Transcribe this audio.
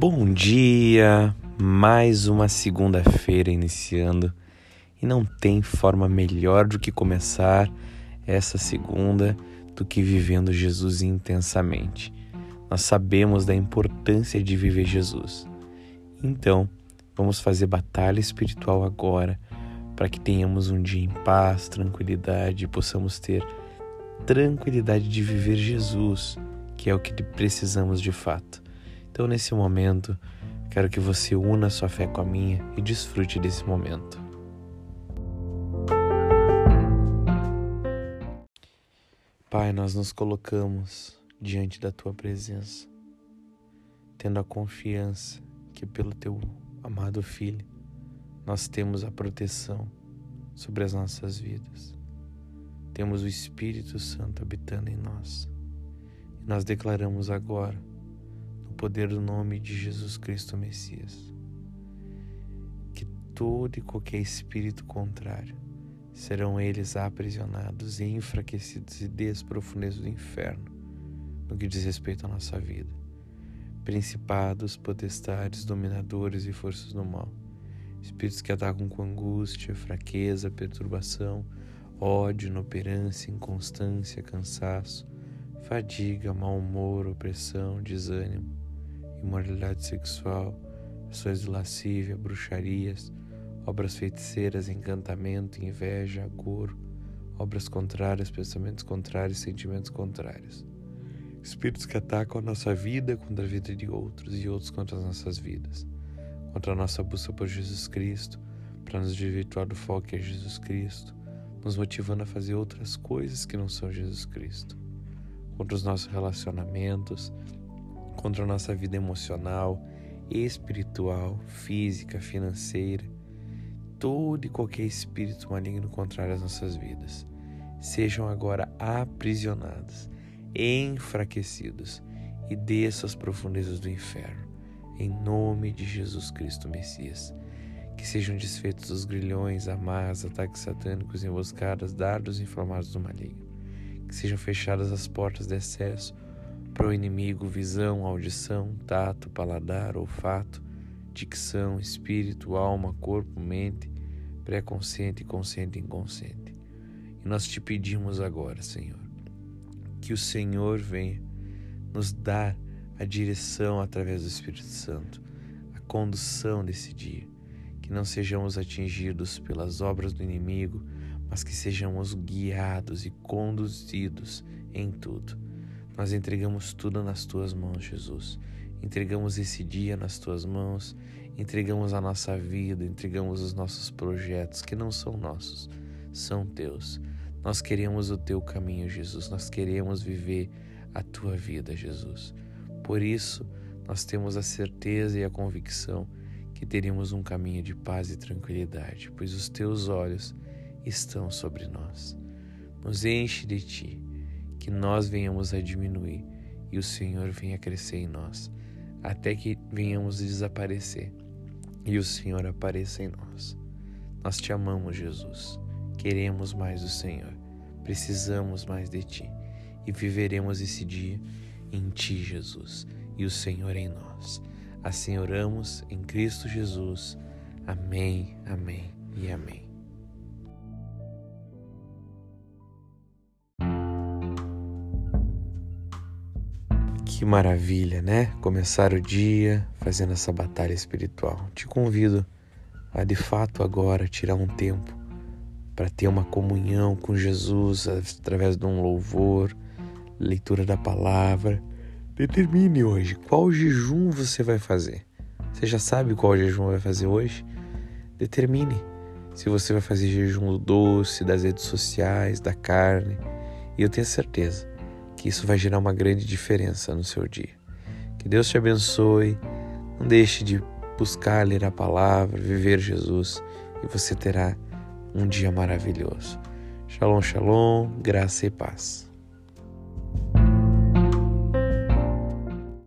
Bom dia! Mais uma segunda-feira iniciando e não tem forma melhor do que começar essa segunda do que vivendo Jesus intensamente. Nós sabemos da importância de viver Jesus. Então, vamos fazer batalha espiritual agora para que tenhamos um dia em paz, tranquilidade e possamos ter tranquilidade de viver Jesus, que é o que precisamos de fato. Então, nesse momento, quero que você una sua fé com a minha e desfrute desse momento. Pai, nós nos colocamos diante da tua presença, tendo a confiança que pelo teu amado Filho nós temos a proteção sobre as nossas vidas. Temos o Espírito Santo habitando em nós. E nós declaramos agora poder do nome de Jesus Cristo Messias. Que todo e qualquer espírito contrário serão eles aprisionados e enfraquecidos e desprofundezos do inferno no que diz respeito à nossa vida. Principados, potestades, dominadores e forças do mal, espíritos que atacam com angústia, fraqueza, perturbação, ódio, inoperância, inconstância, cansaço, fadiga, mau humor, opressão, desânimo, imoralidade sexual, ações de lascívia, bruxarias, obras feiticeiras, encantamento, inveja, agouro, obras contrárias, pensamentos contrários, sentimentos contrários. Espíritos que atacam a nossa vida contra a vida de outros e outros contra as nossas vidas, contra a nossa busca por Jesus Cristo, para nos desvirtuar do foco que é Jesus Cristo, nos motivando a fazer outras coisas que não são Jesus Cristo, contra os nossos relacionamentos, contra a nossa vida emocional, espiritual, física, financeira, todo e qualquer espírito maligno contrário às nossas vidas, sejam agora aprisionados, enfraquecidos e desçam às profundezas do inferno, em nome de Jesus Cristo Messias. Que sejam desfeitos os grilhões, amarras, ataques satânicos, emboscadas, dardos inflamados do maligno. Que sejam fechadas as portas de acesso para o inimigo, visão, audição, tato, paladar, olfato, dicção, espírito, alma, corpo, mente, pré-consciente, consciente e inconsciente. E nós te pedimos agora, Senhor, que o Senhor venha nos dar a direção através do Espírito Santo, a condução desse dia, que não sejamos atingidos pelas obras do inimigo, mas que sejamos guiados e conduzidos em tudo nós entregamos tudo nas tuas mãos, Jesus. Entregamos esse dia nas tuas mãos, entregamos a nossa vida, entregamos os nossos projetos que não são nossos, são teus. Nós queremos o teu caminho, Jesus. Nós queremos viver a tua vida, Jesus. Por isso, nós temos a certeza e a convicção que teremos um caminho de paz e tranquilidade, pois os teus olhos estão sobre nós. Nos enche de ti que nós venhamos a diminuir e o Senhor venha crescer em nós, até que venhamos a desaparecer e o Senhor apareça em nós. Nós te amamos, Jesus. Queremos mais do Senhor. Precisamos mais de ti e viveremos esse dia em ti, Jesus, e o Senhor em nós. Assim oramos em Cristo Jesus. Amém, amém e amém. Que maravilha, né? Começar o dia fazendo essa batalha espiritual. Te convido a de fato agora tirar um tempo para ter uma comunhão com Jesus através de um louvor, leitura da palavra. Determine hoje qual jejum você vai fazer. Você já sabe qual jejum vai fazer hoje? Determine se você vai fazer jejum do doce, das redes sociais, da carne. E eu tenho certeza que isso vai gerar uma grande diferença no seu dia. Que Deus te abençoe. Não deixe de buscar ler a palavra, viver Jesus e você terá um dia maravilhoso. Shalom, shalom, graça e paz.